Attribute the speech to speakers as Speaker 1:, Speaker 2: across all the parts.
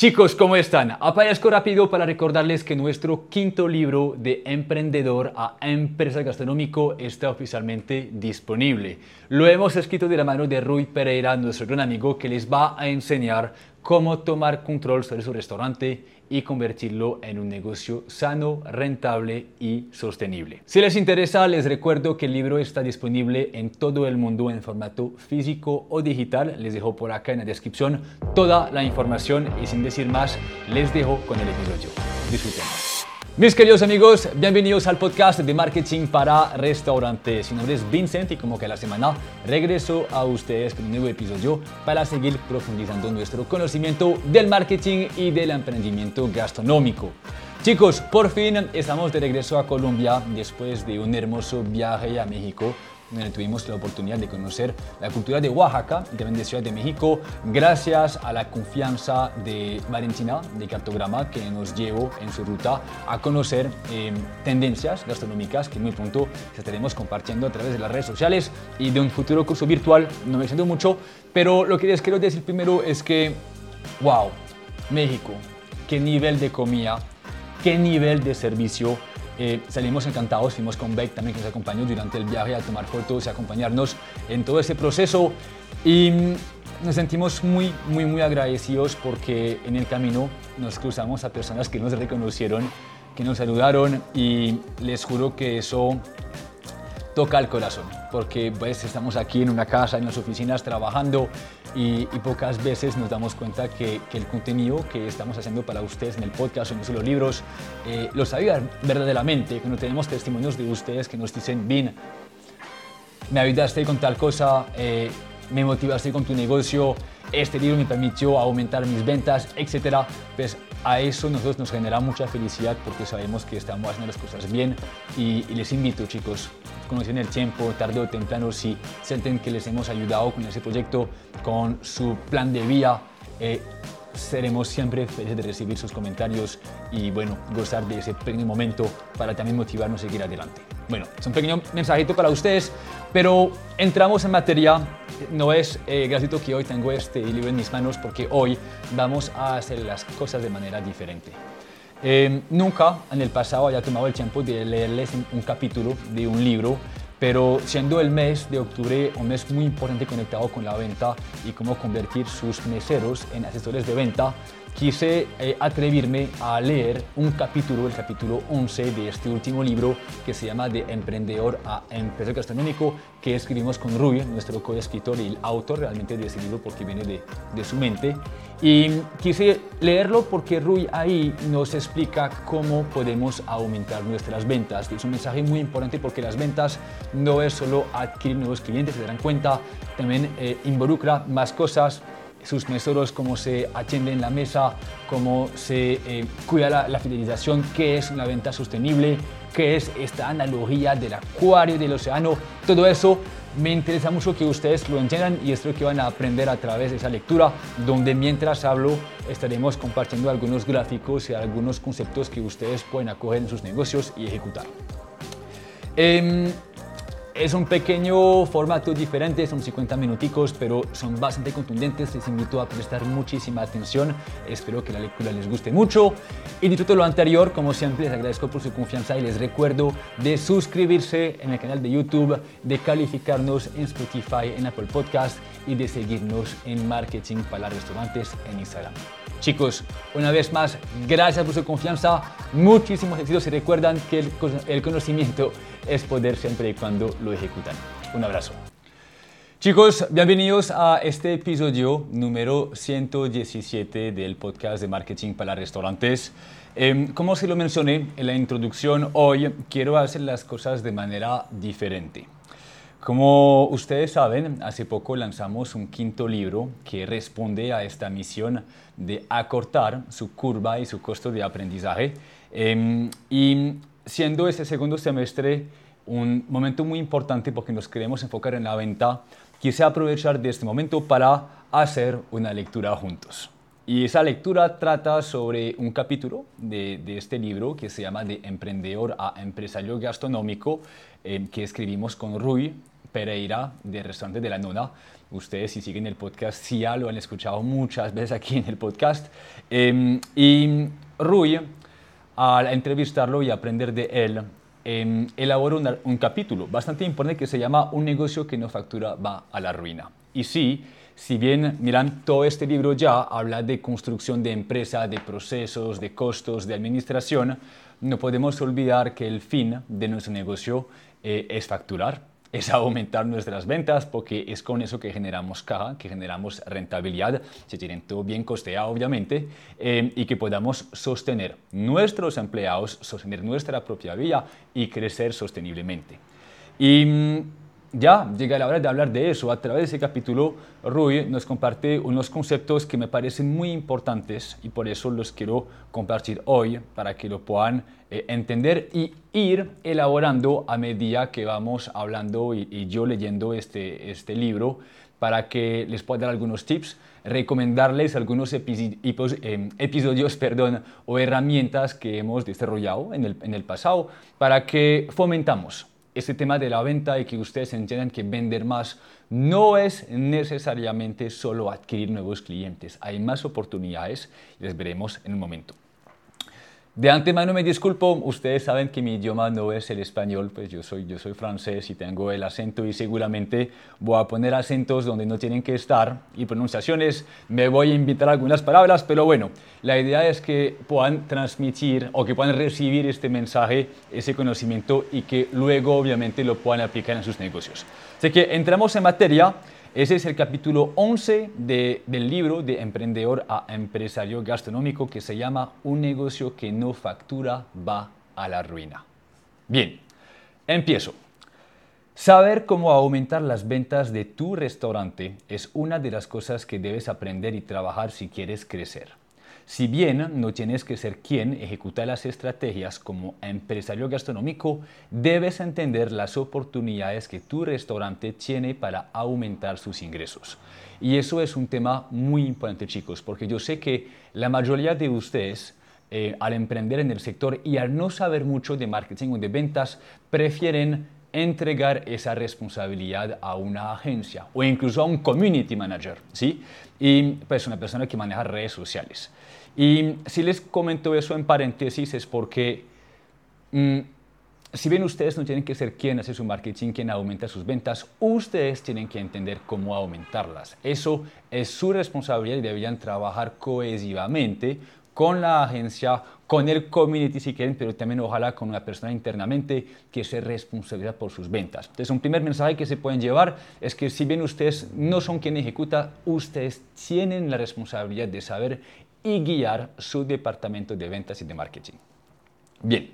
Speaker 1: Chicos, ¿cómo están? Aparezco rápido para recordarles que nuestro quinto libro de emprendedor a empresa gastronómico está oficialmente disponible. Lo hemos escrito de la mano de Rui Pereira, nuestro gran amigo, que les va a enseñar cómo tomar control sobre su restaurante y convertirlo en un negocio sano, rentable y sostenible. Si les interesa, les recuerdo que el libro está disponible en todo el mundo en formato físico o digital. Les dejo por acá en la descripción toda la información y sin decir más, les dejo con el episodio. Mis queridos amigos, bienvenidos al podcast de marketing para restaurantes. Mi nombre es Vincent y como que la semana regreso a ustedes con un nuevo episodio para seguir profundizando nuestro conocimiento del marketing y del emprendimiento gastronómico. Chicos, por fin estamos de regreso a Colombia después de un hermoso viaje a México donde tuvimos la oportunidad de conocer la cultura de Oaxaca y también de Ciudad de México, gracias a la confianza de Valentina de Cartograma, que nos llevó en su ruta a conocer em, tendencias gastronómicas que muy pronto estaremos compartiendo a través de las redes sociales y de un futuro curso virtual. No me siento mucho, pero lo que les quiero decir primero es que, wow, México, qué nivel de comida, qué nivel de servicio eh, salimos encantados, fuimos con Beck también que nos acompañó durante el viaje a tomar fotos y acompañarnos en todo ese proceso. Y mm, nos sentimos muy, muy, muy agradecidos porque en el camino nos cruzamos a personas que nos reconocieron, que nos saludaron y les juro que eso toca el corazón, porque pues estamos aquí en una casa, en las oficinas trabajando y, pocas veces nos damos cuenta que, el contenido que estamos haciendo para ustedes en el podcast o en los libros eh, los ayuda verdaderamente, que no tenemos testimonios de ustedes que nos dicen, bien, me ayudaste con tal cosa, eh, me motivaste con tu negocio, este libro me permitió aumentar mis ventas, etcétera, pues a eso nosotros nos genera mucha felicidad porque sabemos que estamos haciendo las cosas bien y, les invito chicos, conocen el tiempo, tarde o temprano, si sienten que les hemos ayudado con ese proyecto, con su plan de vida, eh, seremos siempre felices de recibir sus comentarios y bueno, gozar de ese pequeño momento para también motivarnos a seguir adelante. Bueno, es un pequeño mensajito para ustedes, pero entramos en materia. No es eh, gratuito que hoy tengo este libro en mis manos porque hoy vamos a hacer las cosas de manera diferente. Eh, nunca en el pasado haya tomado el tiempo de leerles un capítulo de un libro pero siendo el mes de octubre un mes muy importante conectado con la venta y cómo convertir sus meseros en asesores de venta, quise eh, atreverme a leer un capítulo, el capítulo 11 de este último libro que se llama De Emprendedor a Empresario Gastronómico, que escribimos con Rui, nuestro coescritor y el autor realmente de ese libro porque viene de, de su mente. Y quise leerlo porque Rui ahí nos explica cómo podemos aumentar nuestras ventas. Es un mensaje muy importante porque las ventas no es solo adquirir nuevos clientes, se darán cuenta, también eh, involucra más cosas, sus mesoros, cómo se atiende en la mesa, cómo se eh, cuida la, fidelización, qué es una venta sostenible, qué es esta analogía del acuario del océano, todo eso me interesa mucho que ustedes lo entiendan y espero que van a aprender a través de esa lectura, donde mientras hablo estaremos compartiendo algunos gráficos y algunos conceptos que ustedes pueden acoger en sus negocios y ejecutar. Em, es un pequeño formato diferente, son 50 minuticos, pero son bastante contundentes. Les invito a prestar muchísima atención. Espero que la lectura les guste mucho. Y dicho todo lo anterior, como siempre, les agradezco por su confianza y les recuerdo de suscribirse en el canal de YouTube, de calificarnos en Spotify, en Apple Podcast y de seguirnos en Marketing para Restaurantes en Instagram. Chicos, una vez más, gracias por su confianza, muchísimos éxitos y recuerdan que el, conocimiento es poder siempre y cuando lo ejecutan. Un abrazo. Chicos, bienvenidos a este episodio número 117 del podcast de marketing para restaurantes. Em, como se lo mencioné en la introducción, hoy quiero hacer las cosas de manera diferente. Como ustedes saben, hace poco lanzamos un quinto libro que responde a esta misión de acortar su curva y su costo de aprendizaje. Em, y siendo este segundo semestre un momento muy importante porque nos queremos enfocar en la venta, quise aprovechar de este momento para hacer una lectura juntos. Y esa lectura trata sobre un capítulo de, este libro que se llama De emprendedor a empresario gastronómico, em, que escribimos con Rui Pereira de Restaurante de la Nona. Ustedes si siguen el podcast, ya lo han escuchado muchas veces aquí en el podcast. Em, y Rui, al entrevistarlo y aprender de él, eh, elaboró un, capítulo bastante importante que se llama Un negocio que no factura va a la ruina. Y sí, si bien, miran, todo este libro ya habla de construcción de empresa, de procesos, de costos, de administración, no podemos olvidar que el fin de nuestro negocio eh, es facturar es aumentar nuestras ventas porque es con eso que generamos caja, que generamos rentabilidad, se tienen todo bien costeado obviamente, eh, y que podamos sostener nuestros empleados, sostener nuestra propia vida y crecer sosteniblemente. Y mm, ya llega la hora de hablar de eso. A través de ese capítulo, Rui nos comparte unos conceptos que me parecen muy importantes y por eso los quiero compartir hoy para que lo puedan eh, entender y ir elaborando a medida que vamos hablando y, yo leyendo este, este libro para que les pueda dar algunos tips, recomendarles algunos eh, episodios perdón, o herramientas que hemos desarrollado en el, en el pasado para que fomentamos ese tema de la venta y que ustedes entiendan que vender más no es necesariamente solo adquirir nuevos clientes. Hay más oportunidades y les veremos en un momento. De antemano me disculpo, ustedes saben que mi idioma no es el español, pues yo soy, yo soy francés y tengo el acento y seguramente voy a poner acentos donde no tienen que estar y pronunciaciones, me voy a invitar algunas palabras, pero bueno, la idea es que puedan transmitir o que puedan recibir este mensaje, ese conocimiento y que luego obviamente lo puedan aplicar en sus negocios. Así que entramos en materia. Ese es el capítulo 11 del libro de Emprendedor a Empresario Gastronómico que se llama Un negocio que no factura va a la ruina. Bien, empiezo. Saber cómo aumentar las ventas de tu restaurante es una de las cosas que debes aprender y trabajar si quieres crecer. Si bien no tienes que ser quien ejecuta las estrategias como empresario gastronómico, debes entender las oportunidades que tu restaurante tiene para aumentar sus ingresos. Y eso es un tema muy importante, chicos, porque yo sé que la mayoría de ustedes eh, al emprender en el sector y al no saber mucho de marketing o de ventas, prefieren entregar esa responsabilidad a una agencia o incluso a un community manager, ¿sí? Y pues una persona que maneja redes sociales. Y si les comento eso en paréntesis es porque mm, si bien ustedes no tienen que ser quien hace su marketing, quien aumenta sus ventas, ustedes tienen que entender cómo aumentarlas. Eso es su responsabilidad y deberían trabajar cohesivamente con la agencia, con el community si quieren, pero también ojalá con una persona internamente que se responsabilidad por sus ventas. Entonces, un primer mensaje que se pueden llevar es que si bien ustedes no son quien ejecuta, ustedes tienen la responsabilidad de saber y guiar su departamento de ventas y de marketing. Bien,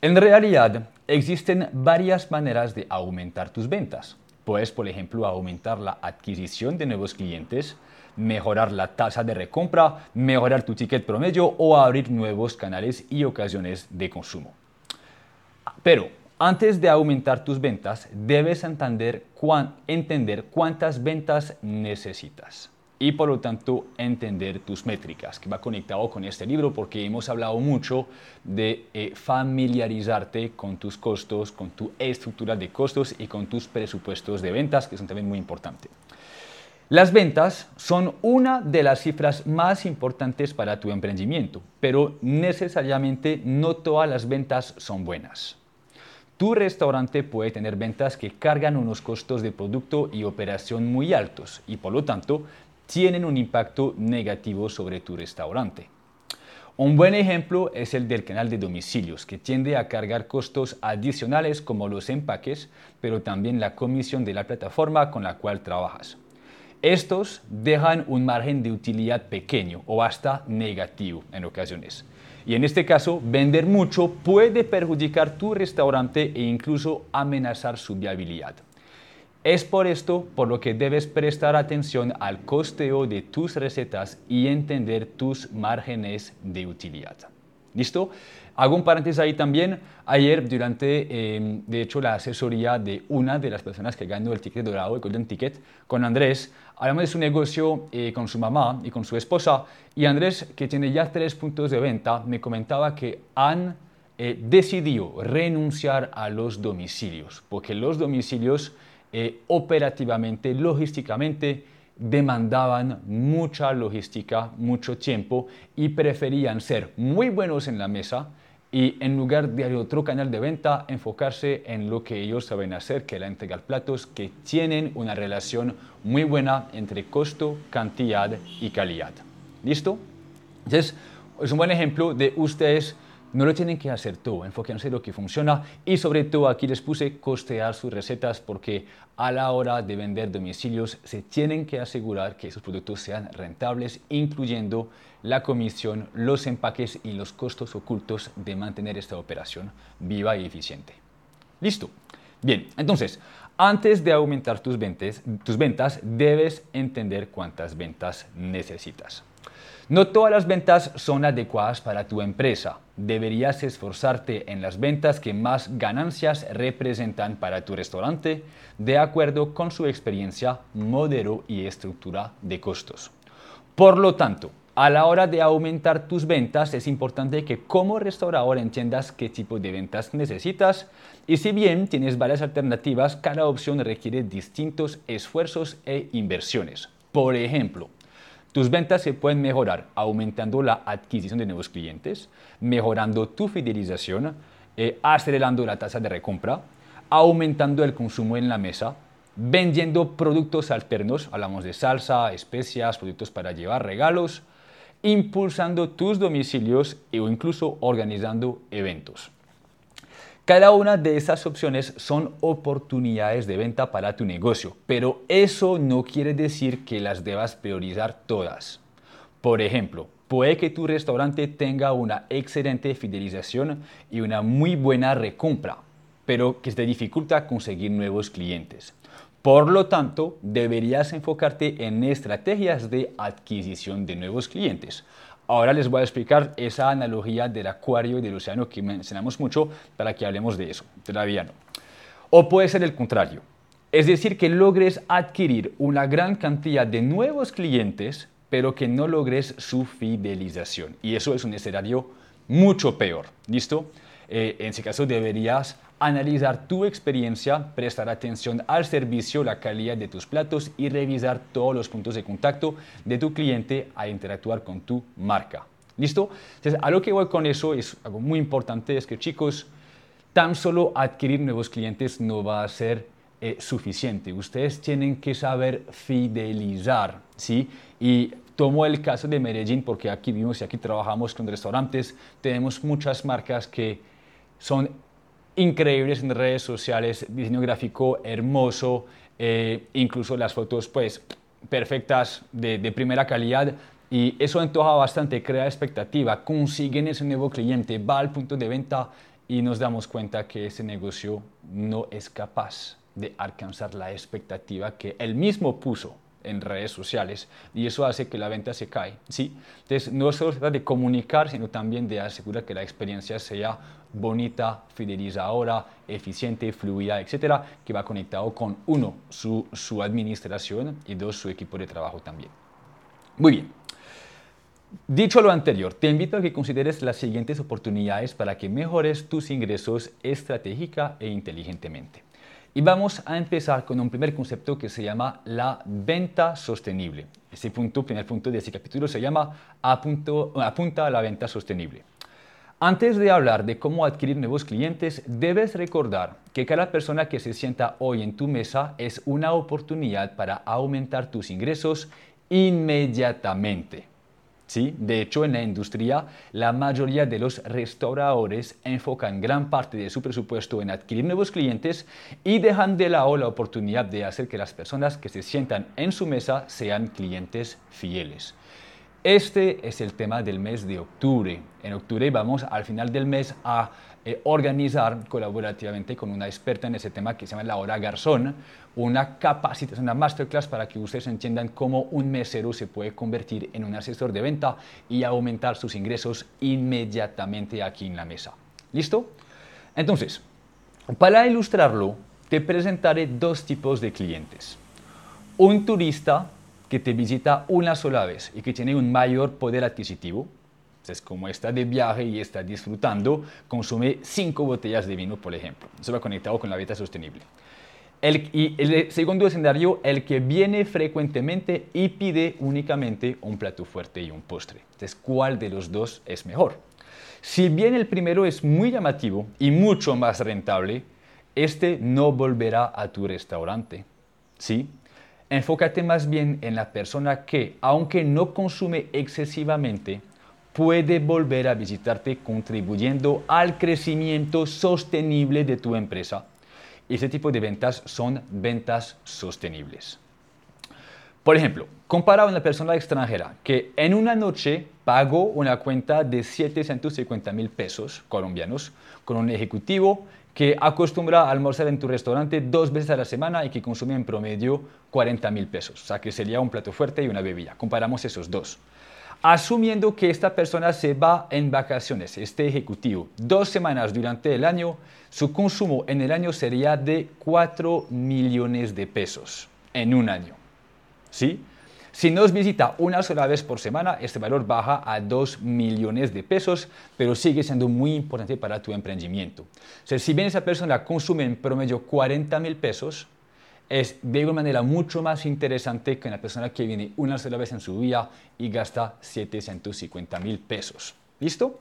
Speaker 1: en realidad existen varias maneras de aumentar tus ventas. Puedes, por ejemplo, aumentar la adquisición de nuevos clientes, mejorar la tasa de recompra, mejorar tu ticket promedio o abrir nuevos canales y ocasiones de consumo. Pero antes de aumentar tus ventas, debes entender, cuántas ventas necesitas y por lo tanto entender tus métricas, que va conectado con este libro porque hemos hablado mucho de eh, familiarizarte con tus costos, con tu estructura de costos y con tus presupuestos de ventas, que son también muy importantes. Las ventas son una de las cifras más importantes para tu emprendimiento, pero necesariamente no todas las ventas son buenas. Tu restaurante puede tener ventas que cargan unos costos de producto y operación muy altos y por lo tanto tienen un impacto negativo sobre tu restaurante. Un buen ejemplo es el del canal de domicilios, que tiende a cargar costos adicionales como los empaques, pero también la comisión de la plataforma con la cual trabajas. Estos dejan un margen de utilidad pequeño o hasta negativo en ocasiones. Y en este caso, vender mucho puede perjudicar tu restaurante e incluso amenazar su viabilidad. Es por esto por lo que debes prestar atención al costeo de tus recetas y entender tus márgenes de utilidad. ¿Listo? Hago un paréntesis ahí también. Ayer, durante, em, de hecho, la asesoría de una de las personas que ganó el ticket dorado, el Golden Ticket, con Andrés, hablamos de su negocio eh, con su mamá y con su esposa. Y Andrés, que tiene ya tres puntos de venta, me comentaba que han eh, decidido renunciar a los domicilios, porque los domicilios eh, operativamente, logísticamente, demandaban mucha logística, mucho tiempo y preferían ser muy buenos en la mesa y en lugar de otro canal de venta, enfocarse en lo que ellos saben hacer, que era entregar platos que tienen una relación muy buena entre costo, cantidad y calidad. ¿Listo? Entonces, es un buen ejemplo de ustedes no lo tienen que hacer todo, enfóquense en lo que funciona y sobre todo aquí les puse costear sus recetas porque a la hora de vender domicilios se tienen que asegurar que esos productos sean rentables, incluyendo la comisión, los empaques y los costos ocultos de mantener esta operación viva y eficiente. Listo. Bien, entonces, antes de aumentar tus ventas, tus ventas debes entender cuántas ventas necesitas. No todas las ventas son adecuadas para tu empresa. Deberías esforzarte en las ventas que más ganancias representan para tu restaurante de acuerdo con su experiencia, modelo y estructura de costos. Por lo tanto, a la hora de aumentar tus ventas es importante que como restaurador entiendas qué tipo de ventas necesitas y si bien tienes varias alternativas, cada opción requiere distintos esfuerzos e inversiones. Por ejemplo, tus ventas se pueden mejorar aumentando la adquisición de nuevos clientes, mejorando tu fidelización, eh, acelerando la tasa de recompra, aumentando el consumo en la mesa, vendiendo productos alternos, hablamos de salsa, especias, productos para llevar regalos, impulsando tus domicilios o incluso organizando eventos. Cada una de esas opciones son oportunidades de venta para tu negocio, pero eso no quiere decir que las debas priorizar todas. Por ejemplo, puede que tu restaurante tenga una excelente fidelización y una muy buena recompra, pero que te dificulta conseguir nuevos clientes. Por lo tanto, deberías enfocarte en estrategias de adquisición de nuevos clientes. Ahora les voy a explicar esa analogía del acuario y del océano que mencionamos mucho para que hablemos de eso. Todavía no. O puede ser el contrario. Es decir, que logres adquirir una gran cantidad de nuevos clientes, pero que no logres su fidelización. Y eso es un escenario mucho peor. ¿Listo? Eh, en ese caso deberías analizar tu experiencia, prestar atención al servicio, la calidad de tus platos y revisar todos los puntos de contacto de tu cliente a interactuar con tu marca. ¿Listo? Entonces, a lo que voy con eso es algo muy importante, es que chicos, tan solo adquirir nuevos clientes no va a ser eh, suficiente. Ustedes tienen que saber fidelizar, ¿sí? Y tomo el caso de Medellín porque aquí vivimos y aquí trabajamos con restaurantes, tenemos muchas marcas que son increíbles en redes sociales, diseño gráfico hermoso, eh, incluso las fotos pues perfectas de, primera calidad y eso antoja bastante, crea expectativa, consiguen ese nuevo cliente, va al punto de venta y nos damos cuenta que ese negocio no es capaz de alcanzar la expectativa que él mismo puso en redes sociales y eso hace que la venta se cae. ¿sí? Entonces, no solo se trata de comunicar, sino también de asegurar que la experiencia sea bonita, fidelizadora, eficiente, fluida, etcétera, que va conectado con uno, su, su administración y dos, su equipo de trabajo también. Muy bien. Dicho lo anterior, te invito a que consideres las siguientes oportunidades para que mejores tus ingresos estratégica e inteligentemente. Y vamos a empezar con un primer concepto que se llama la venta sostenible. Ese punto, primer punto de este capítulo se llama apunta a la venta sostenible. Antes de hablar de cómo adquirir nuevos clientes, debes recordar que cada persona que se sienta hoy en tu mesa es una oportunidad para aumentar tus ingresos inmediatamente. ¿Sí? De hecho, en la industria, la mayoría de los restauradores enfocan gran parte de su presupuesto en adquirir nuevos clientes y dejan de lado la oportunidad de hacer que las personas que se sientan en su mesa sean clientes fieles. Este es el tema del mes de octubre. En octubre vamos al final del mes a eh, organizar colaborativamente con una experta en ese tema que se llama Laura Garzón, una capacitación, una masterclass para que ustedes entiendan cómo un mesero se puede convertir en un asesor de venta y aumentar sus ingresos inmediatamente aquí en la mesa. ¿Listo? Entonces, para ilustrarlo, te presentaré dos tipos de clientes. Un turista que te visita una sola vez y que tiene un mayor poder adquisitivo, entonces como está de viaje y está disfrutando, consume cinco botellas de vino, por ejemplo. Eso va conectado con la vida sostenible. El, y el segundo escenario, el que viene frecuentemente y pide únicamente un plato fuerte y un postre. Entonces, ¿cuál de los dos es mejor? Si bien el primero es muy llamativo y mucho más rentable, este no volverá a tu restaurante. ¿Sí? Enfócate más bien en la persona que, aunque no consume excesivamente, puede volver a visitarte contribuyendo al crecimiento sostenible de tu empresa. Ese tipo de ventas son ventas sostenibles. Por ejemplo, compara a una persona extranjera que en una noche pagó una cuenta de 750 mil pesos colombianos con un ejecutivo que acostumbra a almorzar en tu restaurante dos veces a la semana y que consume en promedio 40 mil pesos. O sea, que sería un plato fuerte y una bebida. Comparamos esos dos. Asumiendo que esta persona se va en vacaciones, este ejecutivo, dos semanas durante el año, su consumo en el año sería de 4 millones de pesos en un año. ¿Sí? Si nos visita una sola vez por semana, este valor baja a 2 millones de pesos, pero sigue siendo muy importante para tu emprendimiento. O sea, si bien esa persona consume en promedio 40 mil pesos, es de una manera mucho más interesante que una persona que viene una sola vez en su vida y gasta 750 mil pesos. ¿Listo?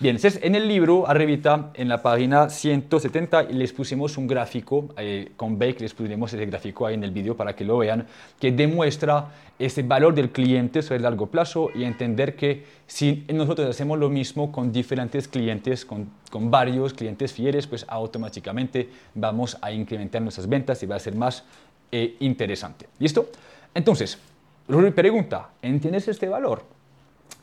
Speaker 1: Bien, entonces en el libro, arribita, en la página 170, les pusimos un gráfico, eh, con Bake les pusimos ese gráfico ahí en el vídeo para que lo vean, que demuestra ese valor del cliente sobre el largo plazo y entender que si nosotros hacemos lo mismo con diferentes clientes, con, con varios clientes fieles, pues automáticamente vamos a incrementar nuestras ventas y va a ser más eh, interesante. ¿Listo? Entonces, Ruri pregunta, ¿entiendes este valor?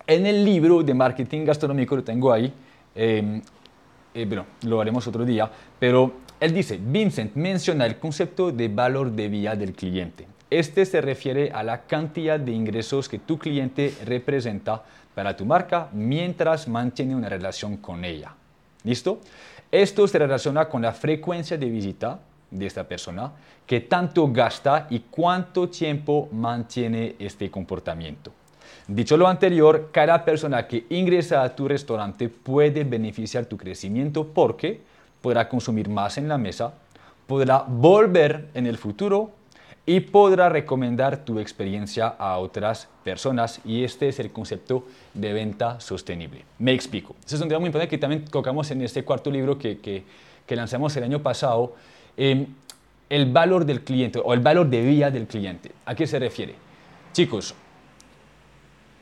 Speaker 1: En el libro de marketing gastronómico lo tengo ahí, em, eh, bueno, lo haremos otro día, pero él dice, Vincent menciona el concepto de valor de vida del cliente. Este se refiere a la cantidad de ingresos que tu cliente representa para tu marca mientras mantiene una relación con ella. ¿Listo? Esto se relaciona con la frecuencia de visita de esta persona, que tanto gasta y cuánto tiempo mantiene este comportamiento. Dicho lo anterior, cada persona que ingresa a tu restaurante puede beneficiar tu crecimiento porque podrá consumir más en la mesa, podrá volver en el futuro y podrá recomendar tu experiencia a otras personas y este es el concepto de venta sostenible. Me explico. Ese es un tema muy importante que también tocamos en este cuarto libro que, que, lanzamos el año pasado. Em, el valor del cliente o el valor de vida del cliente. ¿A qué se refiere? Chicos,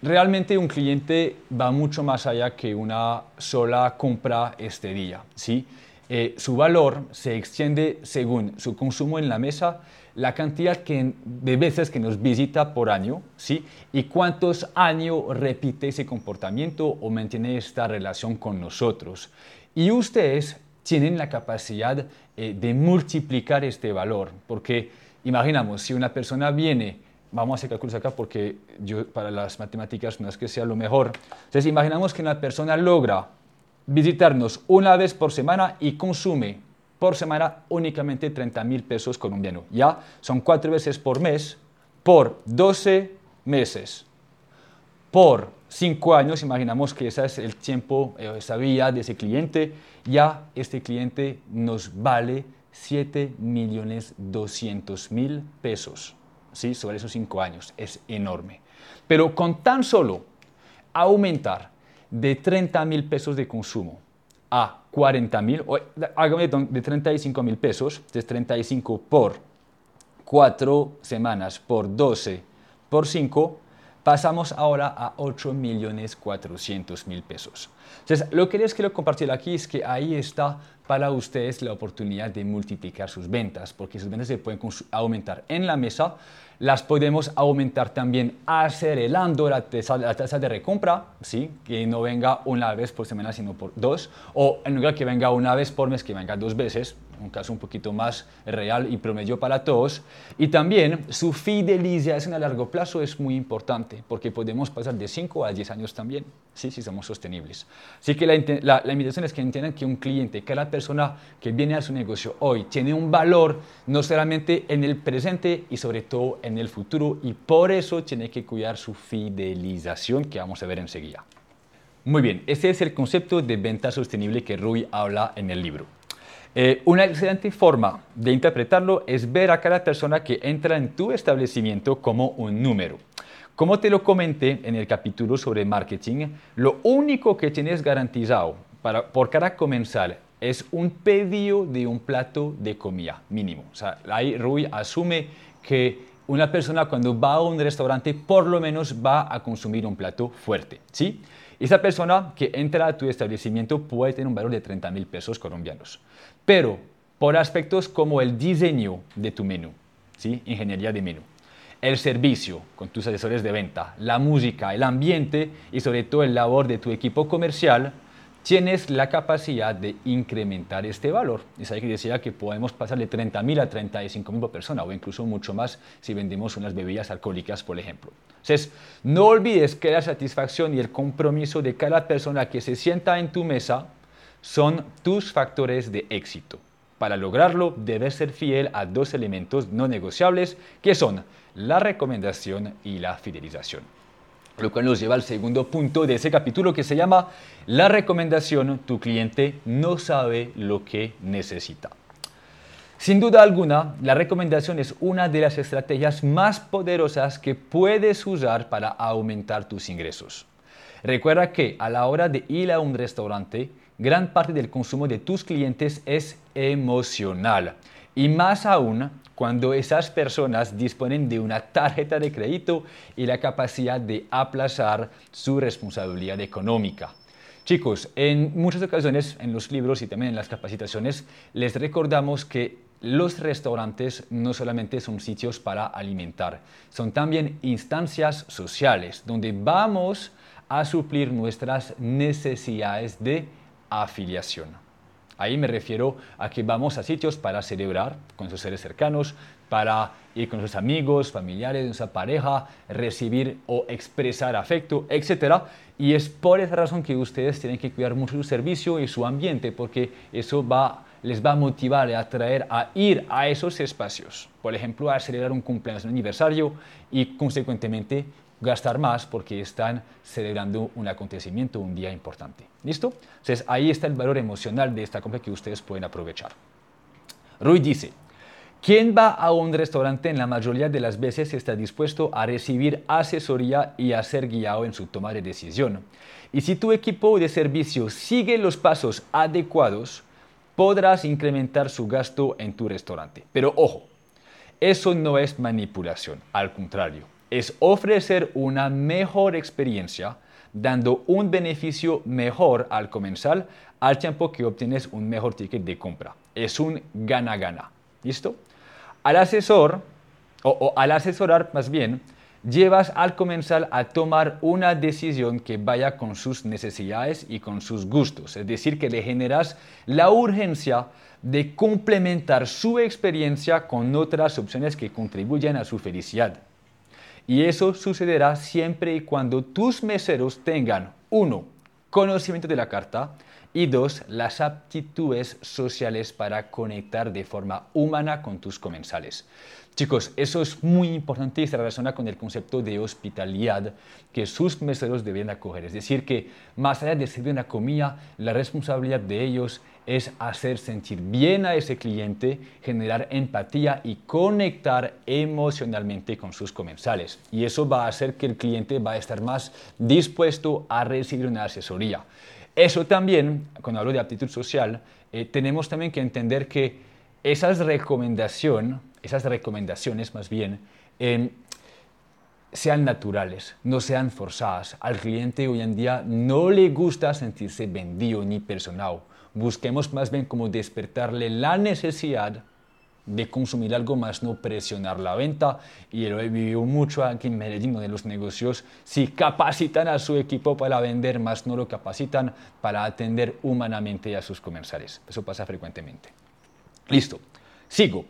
Speaker 1: Realmente un cliente va mucho más allá que una sola compra este día. ¿sí? Eh, su valor se extiende según su consumo en la mesa, la cantidad de veces que nos visita por año ¿sí? y cuántos años repite ese comportamiento o mantiene esta relación con nosotros. Y ustedes tienen la capacidad eh, de multiplicar este valor, porque imaginamos, si una persona viene vamos a hacer cálculos acá porque yo para las matemáticas no es que sea lo mejor. Entonces imaginamos que una persona logra visitarnos una vez por semana y consume por semana únicamente 30 mil pesos colombianos. Ya son cuatro veces por mes por 12 meses. Por cinco años, imaginamos que ese es el tiempo, eh, esa vía de ese cliente, ya este cliente nos vale 7 millones 200 mil pesos. ¿Sí? sobre esos cinco años. Es enorme. Pero con tan solo aumentar de 30 mil pesos de consumo a 40 mil, hágame de 35 mil pesos, de 35 por 4 semanas por 12 por 5, pasamos ahora a 8 millones 400 mil pesos. Entonces, lo que les quiero compartir aquí es que ahí está para ustedes la oportunidad de multiplicar sus ventas, porque sus ventas se pueden aumentar en la mesa, las podemos aumentar también acelerando la tasa, la tasa de recompra, ¿sí? que no venga una vez por semana, sino por dos, o en lugar que venga una vez por mes, que venga dos veces, un caso un poquito más real y promedio para todos. Y también su fidelización a largo plazo es muy importante, porque podemos pasar de 5 a 10 años también, ¿sí? si somos sostenibles. Así que la, la, invitación es que entiendan que un cliente, cada persona que viene a su negocio hoy, tiene un valor no solamente en el presente y sobre todo en el futuro, y por eso tiene que cuidar su fidelización, que vamos a ver enseguida. Muy bien, ese es el concepto de venta sostenible que Rui habla en el libro. Eh, una excelente forma de interpretarlo es ver a cada persona que entra en tu establecimiento como un número. Como te lo comenté en el capítulo sobre marketing, lo único que tienes garantizado para, por cada comensal es un pedido de un plato de comida mínimo. O sea, ahí Rui asume que una persona cuando va a un restaurante por lo menos va a consumir un plato fuerte, ¿sí? Esa persona que entra a tu establecimiento puede tener un valor de 30 mil pesos colombianos, pero por aspectos como el diseño de tu menú, ¿sí? ingeniería de menú, el servicio con tus asesores de venta, la música, el ambiente y sobre todo el labor de tu equipo comercial, tienes la capacidad de incrementar este valor. Es ahí que decía que podemos pasar de 30.000 a 35.000 por persona o incluso mucho más si vendemos unas bebidas alcohólicas, por ejemplo. Entonces, no olvides que la satisfacción y el compromiso de cada persona que se sienta en tu mesa son tus factores de éxito. Para lograrlo, debes ser fiel a dos elementos no negociables que son la recomendación y la fidelización. Lo cual nos lleva al segundo punto de ese capítulo que se llama La recomendación, tu cliente no sabe lo que necesita. Sin duda alguna, la recomendación es una de las estrategias más poderosas que puedes usar para aumentar tus ingresos. Recuerda que a la hora de ir a un restaurante, gran parte del consumo de tus clientes es emocional. Y más aún cuando esas personas disponen de una tarjeta de crédito y la capacidad de aplazar su responsabilidad económica. Chicos, en muchas ocasiones en los libros y también en las capacitaciones les recordamos que los restaurantes no solamente son sitios para alimentar, son también instancias sociales donde vamos a suplir nuestras necesidades de afiliación. Ahí me refiero a que vamos a sitios para celebrar con sus seres cercanos, para ir con sus amigos, familiares, nuestra pareja, recibir o expresar afecto, etc. Y es por esa razón que ustedes tienen que cuidar mucho su servicio y su ambiente, porque eso va, les va a motivar y atraer a ir a esos espacios. Por ejemplo, a celebrar un cumpleaños, un aniversario y consecuentemente gastar más porque están celebrando un acontecimiento, un día importante. ¿Listo? Entonces ahí está el valor emocional de esta compra que ustedes pueden aprovechar. Rui dice, ¿quién va a un restaurante en la mayoría de las veces está dispuesto a recibir asesoría y a ser guiado en su toma de decisión? Y si tu equipo de servicio sigue los pasos adecuados, podrás incrementar su gasto en tu restaurante. Pero ojo, eso no es manipulación, al contrario es ofrecer una mejor experiencia dando un beneficio mejor al comensal al tiempo que obtienes un mejor ticket de compra. Es un gana-gana. ¿Listo? Al asesor, o, al asesorar más bien, llevas al comensal a tomar una decisión que vaya con sus necesidades y con sus gustos. Es decir, que le generas la urgencia de complementar su experiencia con otras opciones que contribuyen a su felicidad. Y eso sucederá siempre y cuando tus meseros tengan, uno, conocimiento de la carta y dos, las aptitudes sociales para conectar de forma humana con tus comensales. Chicos, eso es muy importante y se relaciona con el concepto de hospitalidad que sus meseros deben acoger. Es decir, que más allá de servir una comida, la responsabilidad de ellos es hacer sentir bien a ese cliente, generar empatía y conectar emocionalmente con sus comensales. Y eso va a hacer que el cliente va a estar más dispuesto a recibir una asesoría. Eso también, cuando hablo de aptitud social, eh, tenemos también que entender que esas, recomendación, esas recomendaciones más bien em, sean naturales, no sean forzadas. Al cliente hoy en día no le gusta sentirse vendido ni personal. Busquemos más bien como despertarle la necesidad de consumir algo más, no presionar la venta. Y lo he vivido mucho aquí en Medellín, de los negocios si capacitan a su equipo para vender, más no lo capacitan para atender humanamente a sus comensales. Eso pasa frecuentemente. Listo. Sigo.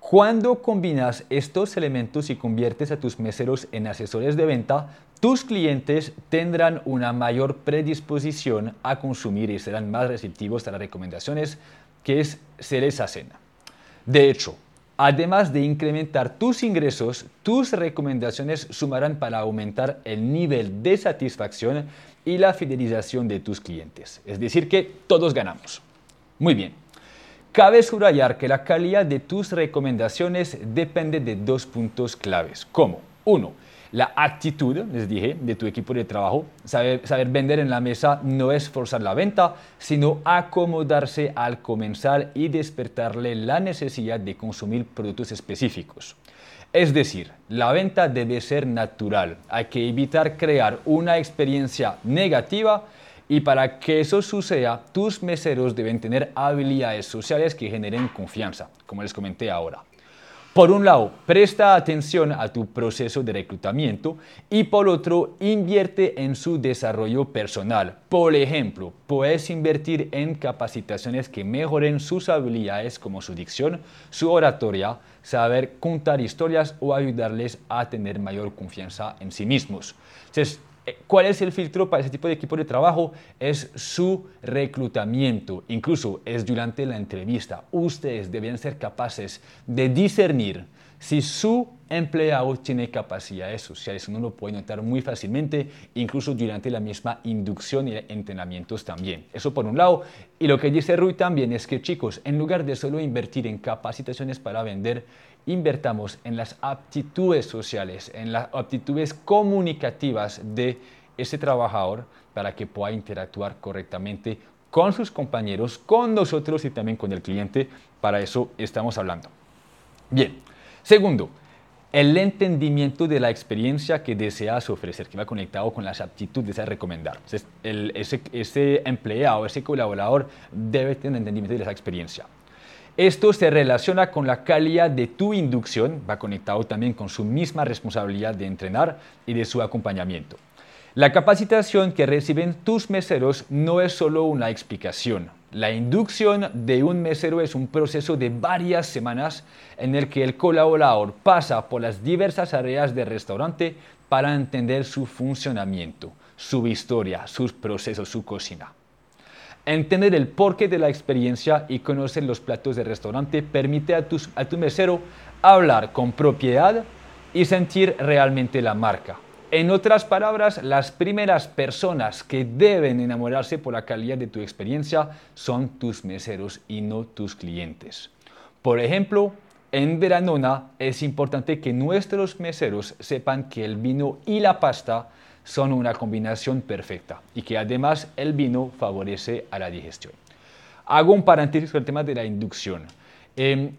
Speaker 1: Cuando combinas estos elementos y conviertes a tus meseros en asesores de venta, tus clientes tendrán una mayor predisposición a consumir y serán más receptivos a las recomendaciones que se les hacen. De hecho, además de incrementar tus ingresos, tus recomendaciones sumarán para aumentar el nivel de satisfacción y la fidelización de tus clientes. Es decir, que todos ganamos. Muy bien. Cabe subrayar que la calidad de tus recomendaciones depende de dos puntos claves. ¿Cómo? Uno, la actitud, les dije, de tu equipo de trabajo. Saber, vender en la mesa no es forzar la venta, sino acomodarse al comenzar y despertarle la necesidad de consumir productos específicos. Es decir, la venta debe ser natural. Hay que evitar crear una experiencia negativa y para que eso suceda, tus meseros deben tener habilidades sociales que generen confianza, como les comenté ahora. Por un lado, presta atención a tu proceso de reclutamiento y por otro, invierte en su desarrollo personal. Por ejemplo, puedes invertir en capacitaciones que mejoren sus habilidades como su dicción, su oratoria, saber contar historias o ayudarles a tener mayor confianza en sí mismos. ¿Cuál es el filtro para ese tipo de equipo de trabajo? Es su reclutamiento. Incluso es durante la entrevista. Ustedes deben ser capaces de discernir si su empleado tiene capacidades sociales. Uno lo puede notar muy fácilmente, incluso durante la misma inducción y entrenamientos también. Eso por un lado. Y lo que dice Rui también es que chicos, en lugar de solo invertir en capacitaciones para vender, invertamos en las aptitudes sociales, en las aptitudes comunicativas de ese trabajador para que pueda interactuar correctamente con sus compañeros, con nosotros y también con el cliente. Para eso estamos hablando. Bien, segundo, el entendimiento de la experiencia que deseas ofrecer, que va conectado con las aptitudes a recomendar. ese, ese empleado, ese colaborador debe tener entendimiento de esa experiencia. Esto se relaciona con la calidad de tu inducción, va conectado también con su misma responsabilidad de entrenar y de su acompañamiento. La capacitación que reciben tus meseros no es solo una explicación. La inducción de un mesero es un proceso de varias semanas en el que el colaborador pasa por las diversas áreas del restaurante para entender su funcionamiento, su historia, sus procesos, su cocina. Entender el porqué de la experiencia y conocer los platos del restaurante permite a, a tu mesero hablar con propiedad y sentir realmente la marca. En otras palabras, las primeras personas que deben enamorarse por la calidad de tu experiencia son tus meseros y no tus clientes. Por ejemplo, en Veranona es importante que nuestros meseros sepan que el vino y la pasta son una combinación perfecta y que además el vino favorece a la digestión. Hago un paréntesis sobre el tema de la inducción. Eh,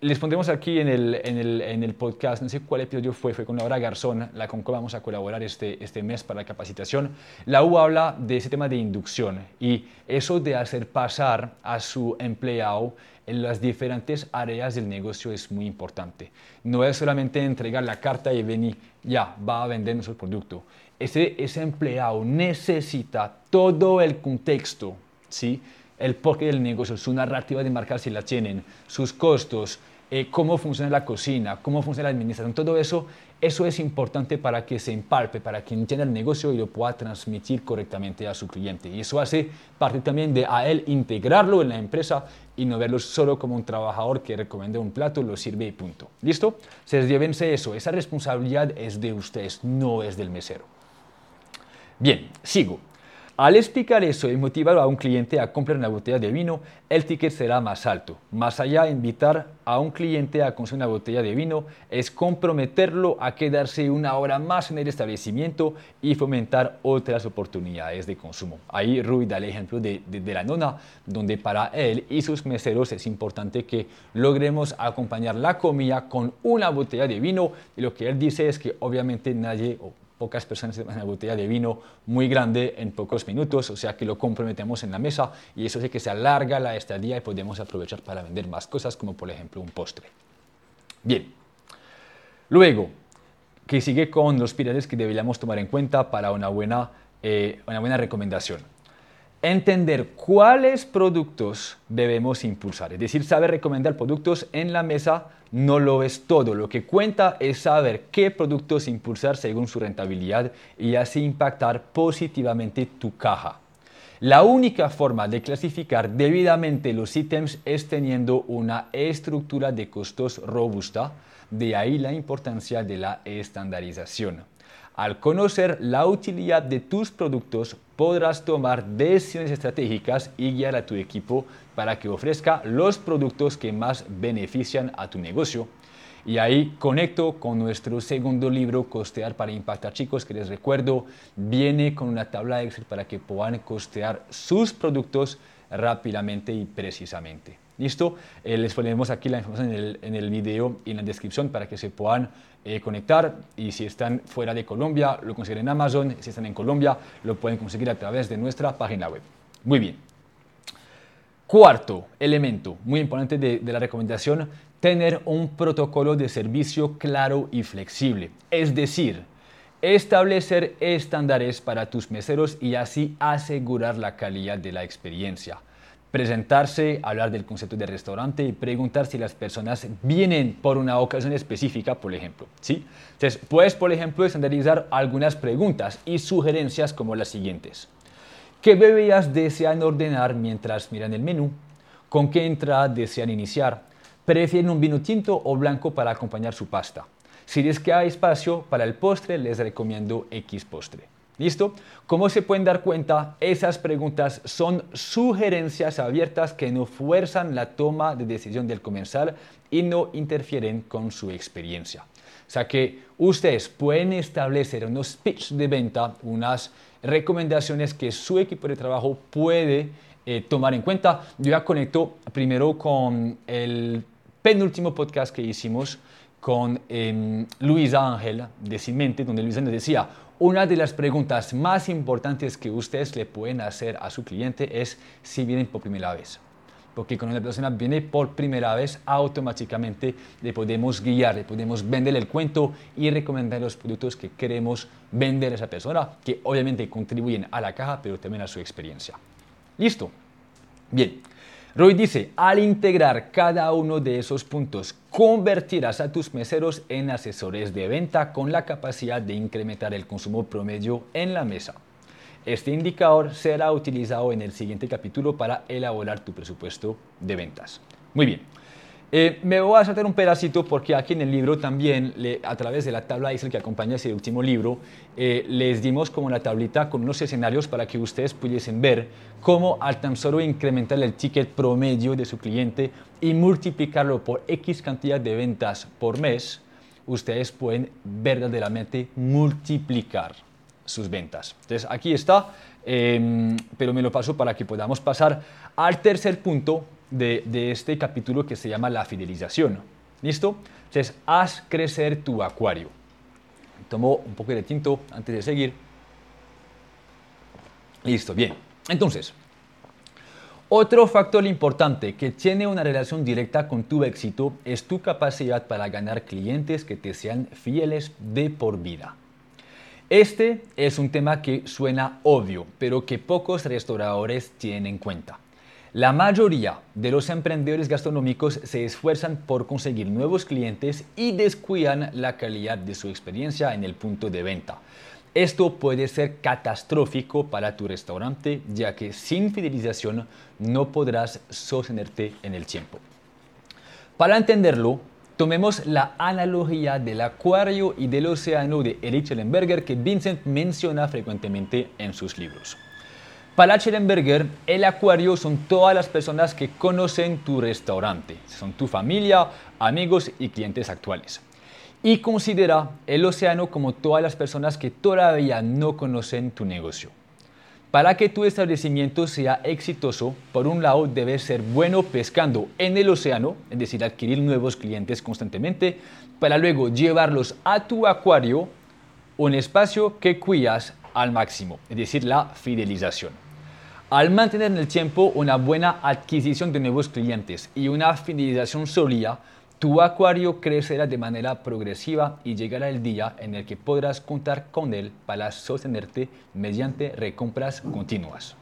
Speaker 1: les pondremos aquí en el, en, el, en el, podcast, no sé cuál episodio fue, fue con Laura Garzón, la con que vamos a colaborar este, este mes para la capacitación. La U habla de ese tema de inducción y eso de hacer pasar a su empleado en las diferentes áreas del negocio es muy importante. No es solamente entregar la carta y venir, ya, va a vender nuestro producto. Ese, ese empleado necesita todo el contexto, ¿sí? el porqué del negocio, su narrativa de marca si la tienen, sus costos, eh, cómo funciona la cocina, cómo funciona la administración, todo eso, eso es importante para que se empalpe, para que entienda el negocio y lo pueda transmitir correctamente a su cliente. Y eso hace parte también de a él integrarlo en la empresa y no verlo solo como un trabajador que recomienda un plato, lo sirve y punto. ¿Listo? Se llévense eso, esa responsabilidad es de ustedes, no es del mesero. Bien, sigo. Al explicar eso y motivar a un cliente a comprar una botella de vino, el ticket será más alto. Más allá de invitar a un cliente a consumir una botella de vino, es comprometerlo a quedarse una hora más en el establecimiento y fomentar otras oportunidades de consumo. Ahí Rui da el ejemplo de, la nona, donde para él y sus meseros es importante que logremos acompañar la comida con una botella de vino y lo que él dice es que obviamente nadie pocas personas se una botella de vino muy grande en pocos minutos, o sea que lo comprometemos en la mesa y eso hace que se alarga la estadía y podemos aprovechar para vender más cosas, como por ejemplo un postre. Bien, luego, que sigue con los pilares que deberíamos tomar en cuenta para una buena, eh, una buena recomendación entender cuáles productos debemos impulsar. Es decir, saber recomendar productos en la mesa no lo es todo. Lo que cuenta es saber qué productos impulsar según su rentabilidad y así impactar positivamente tu caja. La única forma de clasificar debidamente los ítems es teniendo una estructura de costos robusta, de ahí la importancia de la estandarización. Al conocer la utilidad de tus productos, podrás tomar decisiones estratégicas y guiar a tu equipo para que ofrezca los productos que más benefician a tu negocio. Y ahí conecto con nuestro segundo libro, Costear para Impactar Chicos, que les recuerdo, viene con una tabla Excel para que puedan costear sus productos rápidamente y precisamente. ¿Listo? Eh, les ponemos aquí la información en el, en el, video y en la descripción para que se puedan eh, conectar y si están fuera de Colombia lo consiguen en Amazon, si están en Colombia lo pueden conseguir a través de nuestra página web. Muy bien. Cuarto elemento muy importante de, de la recomendación, tener un protocolo de servicio claro y flexible. Es decir, establecer estándares para tus meseros y así asegurar la calidad de la experiencia presentarse, hablar del concepto de restaurante y preguntar si las personas vienen por una ocasión específica, por ejemplo. ¿sí? Entonces, puedes, por ejemplo, estandarizar algunas preguntas y sugerencias como las siguientes. ¿Qué bebidas desean ordenar mientras miran el menú? ¿Con qué entrada desean iniciar? ¿Prefieren un vino tinto o blanco para acompañar su pasta? Si les queda espacio para el postre, les recomiendo X postre. ¿Listo? Como se pueden dar cuenta, esas preguntas son sugerencias abiertas que no fuerzan la toma de decisión del comensal y no interfieren con su experiencia. O sea que ustedes pueden establecer unos pitch de venta, unas recomendaciones que su equipo de trabajo puede eh, tomar en cuenta. Yo ya conecto primero con el penúltimo podcast que hicimos con eh, Luisa Ángel de Cimente, donde Luisa nos decía, una de las preguntas más importantes que ustedes le pueden hacer a su cliente es si vienen por primera vez. Porque cuando una persona viene por primera vez, automáticamente le podemos guiar, le podemos vender el cuento y recomendar los productos que queremos vender a esa persona, que obviamente contribuyen a la caja, pero también a su experiencia. ¿Listo? Bien. Roy dice, al integrar cada uno de esos puntos, convertirás a tus meseros en asesores de venta con la capacidad de incrementar el consumo promedio en la mesa. Este indicador será utilizado en el siguiente capítulo para elaborar tu presupuesto de ventas. Muy bien. Eh, me voy a saltar un pedacito porque aquí en el libro también, a través de la tabla Excel que acompaña ese último libro, eh, les dimos como una tablita con unos escenarios para que ustedes pudiesen ver cómo al tan solo incrementar el ticket promedio de su cliente y multiplicarlo por X cantidad de ventas por mes, ustedes pueden verdaderamente multiplicar sus ventas. Entonces aquí está, em, pero me lo paso para que podamos pasar al tercer punto de, este capítulo que se llama la fidelización. ¿Listo? Entonces, haz crecer tu acuario. Tomo un poco de tinto antes de seguir. Listo, bien. Entonces, otro factor importante que tiene una relación directa con tu éxito es tu capacidad para ganar clientes que te sean fieles de por vida. Este es un tema que suena obvio, pero que pocos restauradores tienen en cuenta. La mayoría de los emprendedores gastronómicos se esfuerzan por conseguir nuevos clientes y descuidan la calidad de su experiencia en el punto de venta. Esto puede ser catastrófico para tu restaurante, ya que sin fidelización no podrás sostenerte en el tiempo. Para entenderlo, tomemos la analogía del acuario y del océano de Erich Schellenberger que Vincent menciona frecuentemente en sus libros. Para Schellenberger, el acuario son todas las personas que conocen tu restaurante, son tu familia, amigos y clientes actuales. Y considera el océano como todas las personas que todavía no conocen tu negocio. Para que tu establecimiento sea exitoso, por un lado debes ser bueno pescando en el océano, es decir, adquirir nuevos clientes constantemente, para luego llevarlos a tu acuario, un espacio que cuidas al máximo, es decir, la fidelización. Al mantener en el tiempo una buena adquisición de nuevos clientes y una fidelización sólida, tu acuario crecerá de manera progresiva y llegará el día en el que podrás contar con él para sostenerte mediante recompras continuas.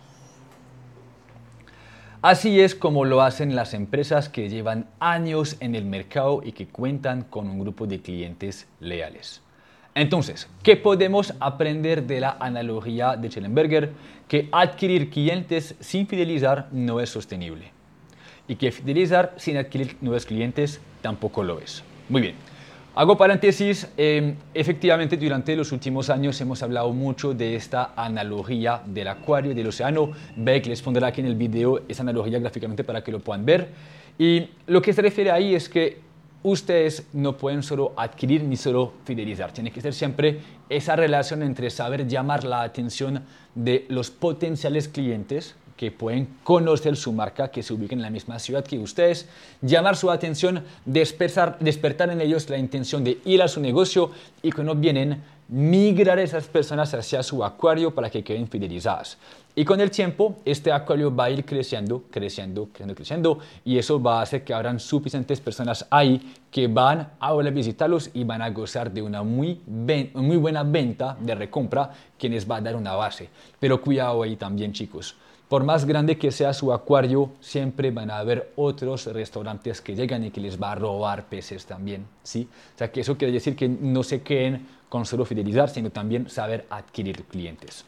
Speaker 1: Así es como lo hacen las empresas que llevan años en el mercado y que cuentan con un grupo de clientes leales. Entonces, ¿qué podemos aprender de la analogía de Schellenberger? Que adquirir clientes sin fidelizar no es sostenible y que fidelizar sin adquirir nuevos clientes tampoco lo es. Muy bien. Hago paréntesis, em, efectivamente durante los últimos años hemos hablado mucho de esta analogía del acuario y del océano. Beck les pondrá aquí en el video esa analogía gráficamente para que lo puedan ver. Y lo que se refiere ahí es que ustedes no pueden solo adquirir ni solo fidelizar. Tiene que ser siempre esa relación entre saber llamar la atención de los potenciales clientes que pueden conocer su marca, que se ubiquen en la misma ciudad que ustedes, llamar su atención, despertar, despertar en ellos la intención de ir a su negocio y cuando vienen, migrar esas personas hacia su acuario para que queden fidelizadas. Y con el tiempo, este acuario va a ir creciendo, creciendo, creciendo, creciendo, y eso va a hacer que habrán suficientes personas ahí que van a volver a visitarlos y van a gozar de una muy, muy buena venta de recompra que les va a dar una base. Pero cuidado ahí también, chicos por más grande que sea su acuario, siempre van a haber otros restaurantes que llegan y que les va a robar peces también, ¿sí? O sea, que eso quiere decir que no se queden con solo fidelizar, sino también saber adquirir clientes.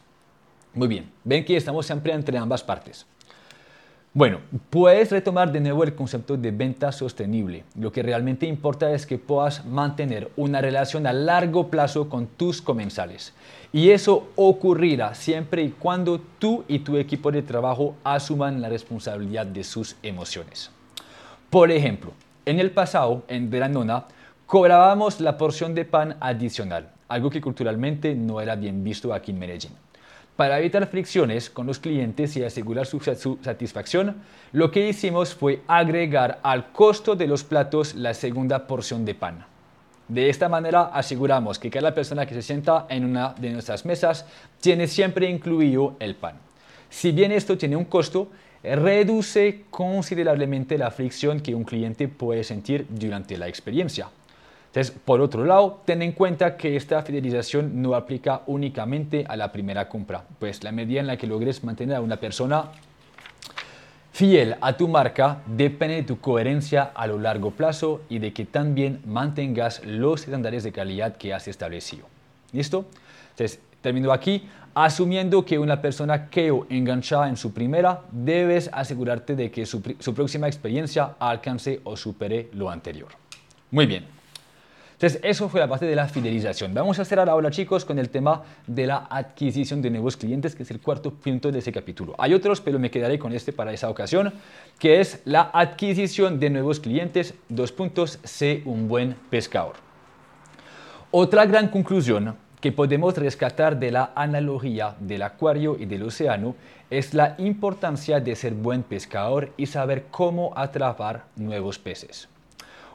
Speaker 1: Muy bien, ven que estamos siempre entre ambas partes. Bueno, puedes retomar de nuevo el concepto de venta sostenible. Lo que realmente importa es que puedas mantener una relación a largo plazo con tus comensales. Y eso ocurrirá siempre y cuando tú y tu equipo de trabajo asuman la responsabilidad de sus emociones. Por ejemplo, en el pasado, en Veranona, cobrábamos la porción de pan adicional, algo que culturalmente no era bien visto aquí en Medellín. Para evitar fricciones con los clientes y asegurar su, satisfacción, lo que hicimos fue agregar al costo de los platos la segunda porción de pan. De esta manera aseguramos que cada persona que se sienta en una de nuestras mesas tiene siempre incluido el pan. Si bien esto tiene un costo, reduce considerablemente la fricción que un cliente puede sentir durante la experiencia. Entonces, por otro lado, ten en cuenta que esta fidelización no aplica únicamente a la primera compra, pues la medida en la que logres mantener a una persona fiel a tu marca depende de tu coherencia a lo largo plazo y de que también mantengas los estándares de calidad que has establecido. ¿Listo? Entonces, termino aquí. Asumiendo que una persona quedó enganchada en su primera, debes asegurarte de que su, su próxima experiencia alcance o supere lo anterior. Muy bien. Entonces, eso fue la parte de la fidelización. Vamos a cerrar ahora, chicos, con el tema de la adquisición de nuevos clientes, que es el cuarto punto de ese capítulo. Hay otros, pero me quedaré con este para esa ocasión, que es la adquisición de nuevos clientes. Dos puntos, sé un buen pescador. Otra gran conclusión que podemos rescatar de la analogía del acuario y del océano es la importancia de ser buen pescador y saber cómo atrapar nuevos peces.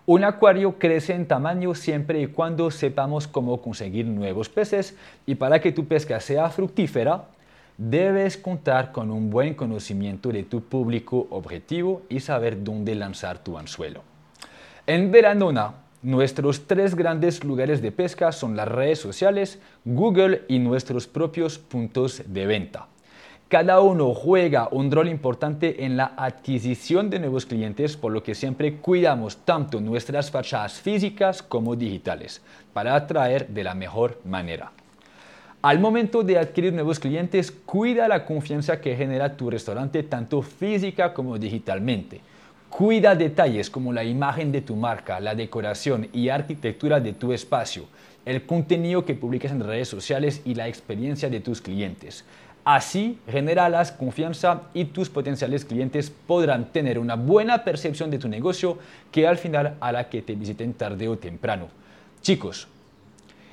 Speaker 1: Un acuario crece en tamaño siempre y cuando sepamos cómo conseguir nuevos peces y para que tu pesca sea fructífera, debes contar con un buen conocimiento de tu público objetivo y saber dónde lanzar tu anzuelo. En Veranona, nuestros tres grandes lugares de pesca son las redes sociales, Google y nuestros propios puntos de venta. Cada uno juega un rol importante en la adquisición de nuevos clientes, por lo que siempre cuidamos tanto nuestras fachadas físicas como digitales para atraer de la mejor manera. Al momento de adquirir nuevos clientes, cuida la confianza que genera tu restaurante tanto física como digitalmente. Cuida detalles como la imagen de tu marca, la decoración y arquitectura de tu espacio, el contenido que publicas en redes sociales y la experiencia de tus clientes. Así generarás confianza y tus potenciales clientes podrán tener una buena percepción de tu negocio que al final hará que te visiten tarde o temprano. Chicos,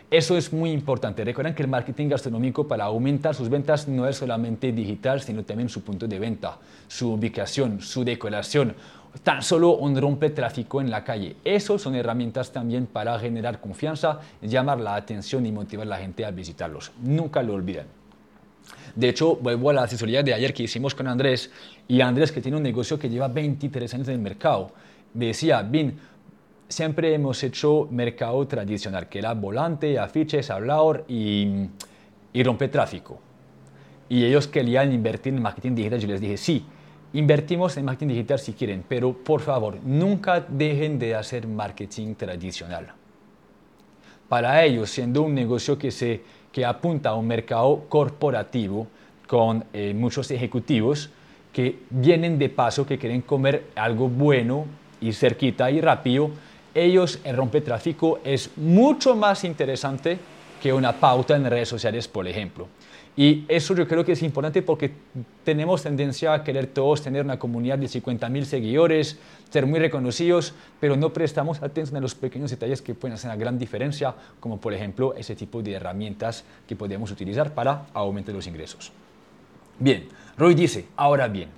Speaker 1: eso es muy importante. Recuerden que el marketing gastronómico para aumentar sus ventas no es solamente digital, sino también su punto de venta, su ubicación, su decoración, tan solo un rompe tráfico en la calle. Esos son herramientas también para generar confianza, llamar la atención y motivar a la gente a visitarlos. Nunca lo olviden. De hecho, vuelvo a la asesoría de ayer que hicimos con Andrés, y Andrés, que tiene un negocio que lleva 23 años en el mercado, decía, Bin, siempre hemos hecho mercado tradicional, que era volante, afiches, hablador y, y rompe tráfico. Y ellos querían invertir en marketing digital. Yo les dije, sí, invertimos en marketing digital si quieren, pero por favor, nunca dejen de hacer marketing tradicional. Para ellos, siendo un negocio que se que apunta a un mercado corporativo con eh, muchos ejecutivos que vienen de paso, que quieren comer algo bueno y cerquita y rápido. ellos en rompe tráfico es mucho más interesante que una pauta en redes sociales, por ejemplo. Y eso yo creo que es importante porque tenemos tendencia a querer todos tener una comunidad de 50.000 seguidores, ser muy reconocidos, pero no prestamos atención a los pequeños detalles que pueden hacer una gran diferencia, como por ejemplo ese tipo de herramientas que podemos utilizar para aumentar los ingresos. Bien, Roy dice, ahora bien,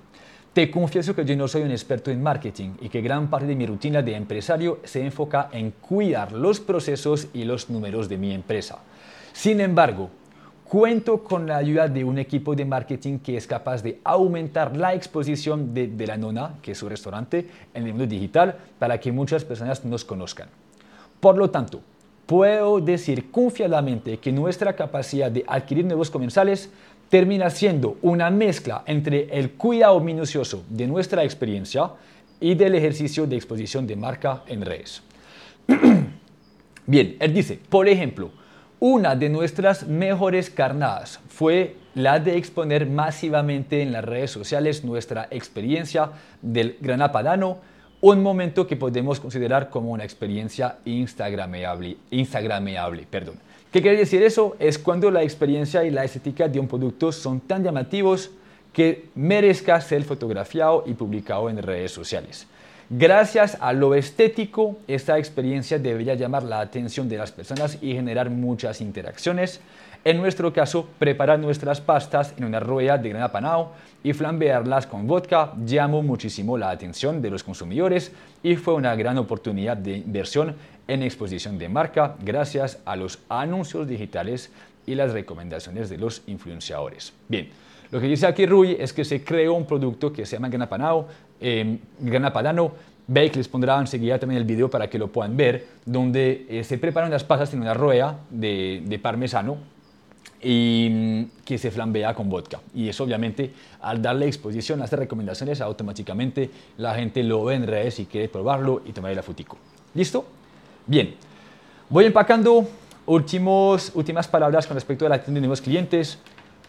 Speaker 1: te confieso que yo no soy un experto en marketing y que gran parte de mi rutina de empresario se enfoca en cuidar los procesos y los números de mi empresa. Sin embargo, Cuento con la ayuda de un equipo de marketing que es capaz de aumentar la exposición de, La Nona, que es su restaurante, en el mundo digital para que muchas personas nos conozcan. Por lo tanto, puedo decir confiadamente que nuestra capacidad de adquirir nuevos comensales termina siendo una mezcla entre el cuidado minucioso de nuestra experiencia y del ejercicio de exposición de marca en redes. Bien, él dice, por ejemplo, una de nuestras mejores carnadas fue la de exponer masivamente en las redes sociales nuestra experiencia del Gran Apadano, un momento que podemos considerar como una experiencia instagrameable. instagrameable perdón. ¿Qué quiere decir eso? Es cuando la experiencia y la estética de un producto son tan llamativos que merezca ser fotografiado y publicado en redes sociales. Gracias a lo estético, esta experiencia debería llamar la atención de las personas y generar muchas interacciones. En nuestro caso, preparar nuestras pastas en una rueda de gran apanado y flambearlas con vodka llamó muchísimo la atención de los consumidores y fue una gran oportunidad de inversión en exposición de marca gracias a los anuncios digitales y las recomendaciones de los influenciadores. Bien, lo que dice aquí Rui es que se creó un producto que se llama Granapanao, eh, Granapadano. Bake les pondrá enseguida también el video para que lo puedan ver, donde eh, se preparan las pasas en una rueda de, parmesano y mm, que se flambea con vodka. Y eso obviamente al darle exposición a estas recomendaciones automáticamente la gente lo ve en redes y quiere probarlo y tomar la futico. ¿Listo? Bien. Voy empacando últimos, últimas palabras con respecto a la atención de nuevos clientes.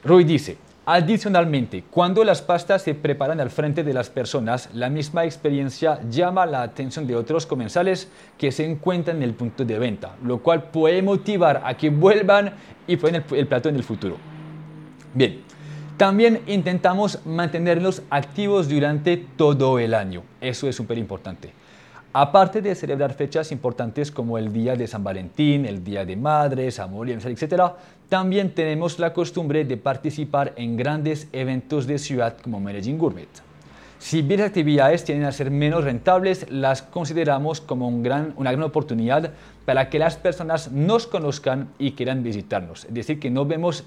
Speaker 1: Roy dice, Adicionalmente, cuando las pastas se preparan al frente de las personas, la misma experiencia llama la atención de otros comensales que se encuentran en el punto de venta, lo cual puede motivar a que vuelvan y prueben el, plato en el futuro. Bien, también intentamos mantenerlos activos durante todo el año. Eso es súper importante. Aparte de celebrar fechas importantes como el Día de San Valentín, el Día de Madres, Amor y etc., también tenemos la costumbre de participar en grandes eventos de ciudad como Medellín Gourmet. Si bien las actividades tienden a ser menos rentables, las consideramos como una gran oportunidad para que las personas nos conozcan y quieran visitarnos. Es decir, que no vemos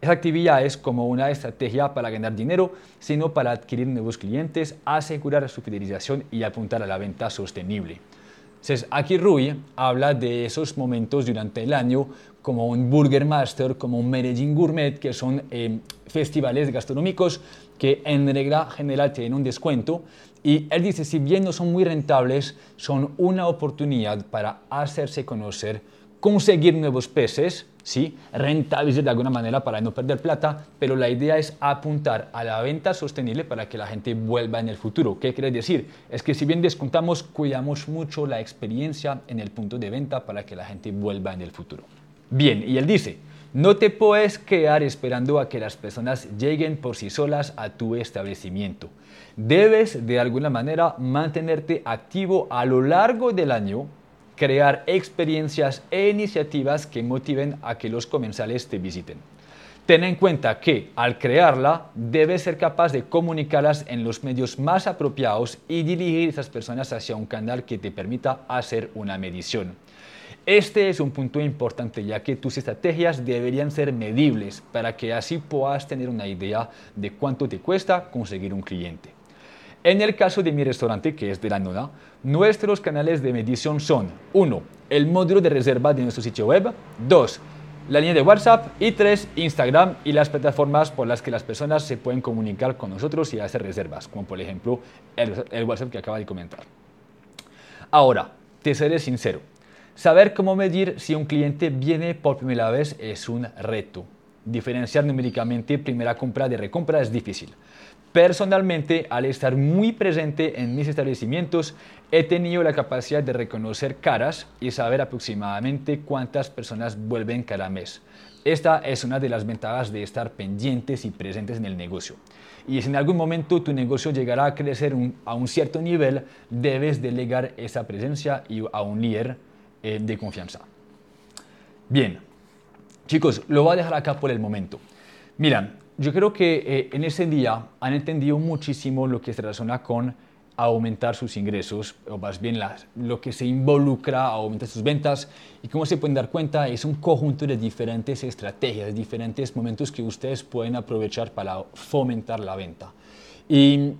Speaker 1: esa actividad es como una estrategia para ganar dinero, sino para adquirir nuevos clientes, asegurar su fidelización y apuntar a la venta sostenible. Entonces, aquí Rui habla de esos momentos durante el año como un Burger Master, como un Medellín Gourmet, que son eh, festivales gastronómicos que en regla general tienen un descuento. Y él dice, si bien no son muy rentables, son una oportunidad para hacerse conocer, conseguir nuevos peces, ¿sí? rentabilizar de alguna manera para no perder plata, pero la idea es apuntar a la venta sostenible para que la gente vuelva en el futuro. ¿Qué quiere decir? Es que si bien descontamos, cuidamos mucho la experiencia en el punto de venta para que la gente vuelva en el futuro. Bien, y él dice, no te puedes quedar esperando a que las personas lleguen por sí solas a tu establecimiento. Debes de alguna manera mantenerte activo a lo largo del año crear experiencias e iniciativas que motiven a que los comensales te visiten. Ten en cuenta que al crearla debes ser capaz de comunicarlas en los medios más apropiados y dirigir esas personas hacia un canal que te permita hacer una medición. Este es un punto importante ya que tus estrategias deberían ser medibles para que así puedas tener una idea de cuánto te cuesta conseguir un cliente. En el caso de mi restaurante, que es de la Nona, nuestros canales de medición son 1. El módulo de reserva de nuestro sitio web, 2. La línea de WhatsApp y 3. Instagram y las plataformas por las que las personas se pueden comunicar con nosotros y hacer reservas, como por ejemplo el, el WhatsApp que acaba de comentar. Ahora, te seré sincero. Saber cómo medir si un cliente viene por primera vez es un reto. Diferenciar numéricamente primera compra de recompra es difícil Personalmente, al estar muy presente en mis establecimientos, he tenido la capacidad de reconocer caras y saber aproximadamente cuántas personas vuelven cada mes. Esta es una de las ventajas de estar pendientes y presentes en el negocio. Y si en algún momento tu negocio llegará a crecer a un cierto nivel, debes delegar esa presencia y a un líder eh, de confianza. Bien, chicos, lo voy a dejar acá por el momento. Mira, yo creo que eh, en ese día han entendido muchísimo lo que se relaciona con aumentar sus ingresos, o más bien lo que se involucra a aumentar sus ventas. Y como se pueden dar cuenta, es un conjunto de diferentes estrategias, diferentes momentos que ustedes pueden aprovechar para fomentar la venta. Y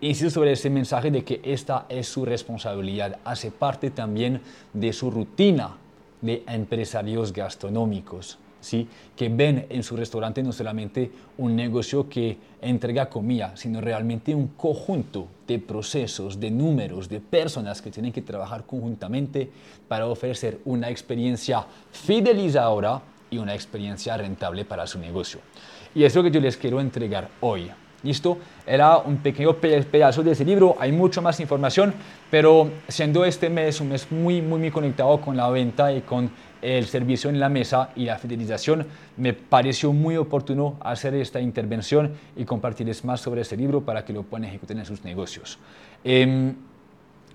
Speaker 1: insisto sobre ese mensaje de que esta es su responsabilidad, hace parte también de su rutina de empresarios gastronómicos. ¿Sí? que ven en su restaurante no solamente un negocio que entrega comida, sino realmente un conjunto de procesos, de números, de personas que tienen que trabajar conjuntamente para ofrecer una experiencia fidelizadora y una experiencia rentable para su negocio. Y es lo que yo les quiero entregar hoy. ¿Listo? Era un pequeño pedazo de ese libro, hay mucha más información, pero siendo este mes un mes muy, muy, muy conectado con la venta y con el servicio en la mesa y la fidelización, me pareció muy oportuno hacer esta intervención y compartirles más sobre este libro para que lo puedan ejecutar en sus negocios. Eh,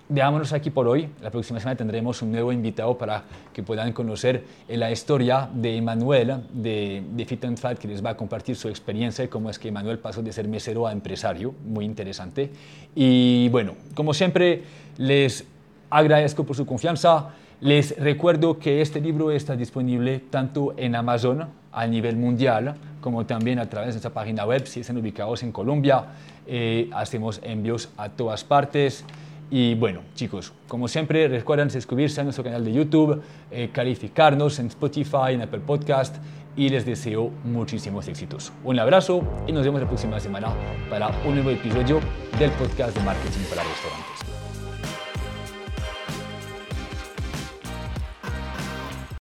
Speaker 1: Veámonos aquí por hoy. La próxima semana tendremos un nuevo invitado para que puedan conocer la historia de Emanuel de, de Fit and Fat, que les va a compartir su experiencia y cómo es que Emanuel pasó de ser mesero a empresario. Muy interesante. Y bueno, como siempre, les agradezco por su confianza. Les recuerdo que este libro está disponible tanto en Amazon a nivel mundial como también a través de nuestra página web. Si están ubicados en Colombia, eh, hacemos envíos a todas partes. Y bueno, chicos, como siempre, recuerden suscribirse a nuestro canal de YouTube, eh, calificarnos en Spotify, en Apple Podcast y les deseo muchísimos éxitos. Un abrazo y nos vemos la próxima semana para un nuevo episodio del podcast de Marketing para Restaurantes.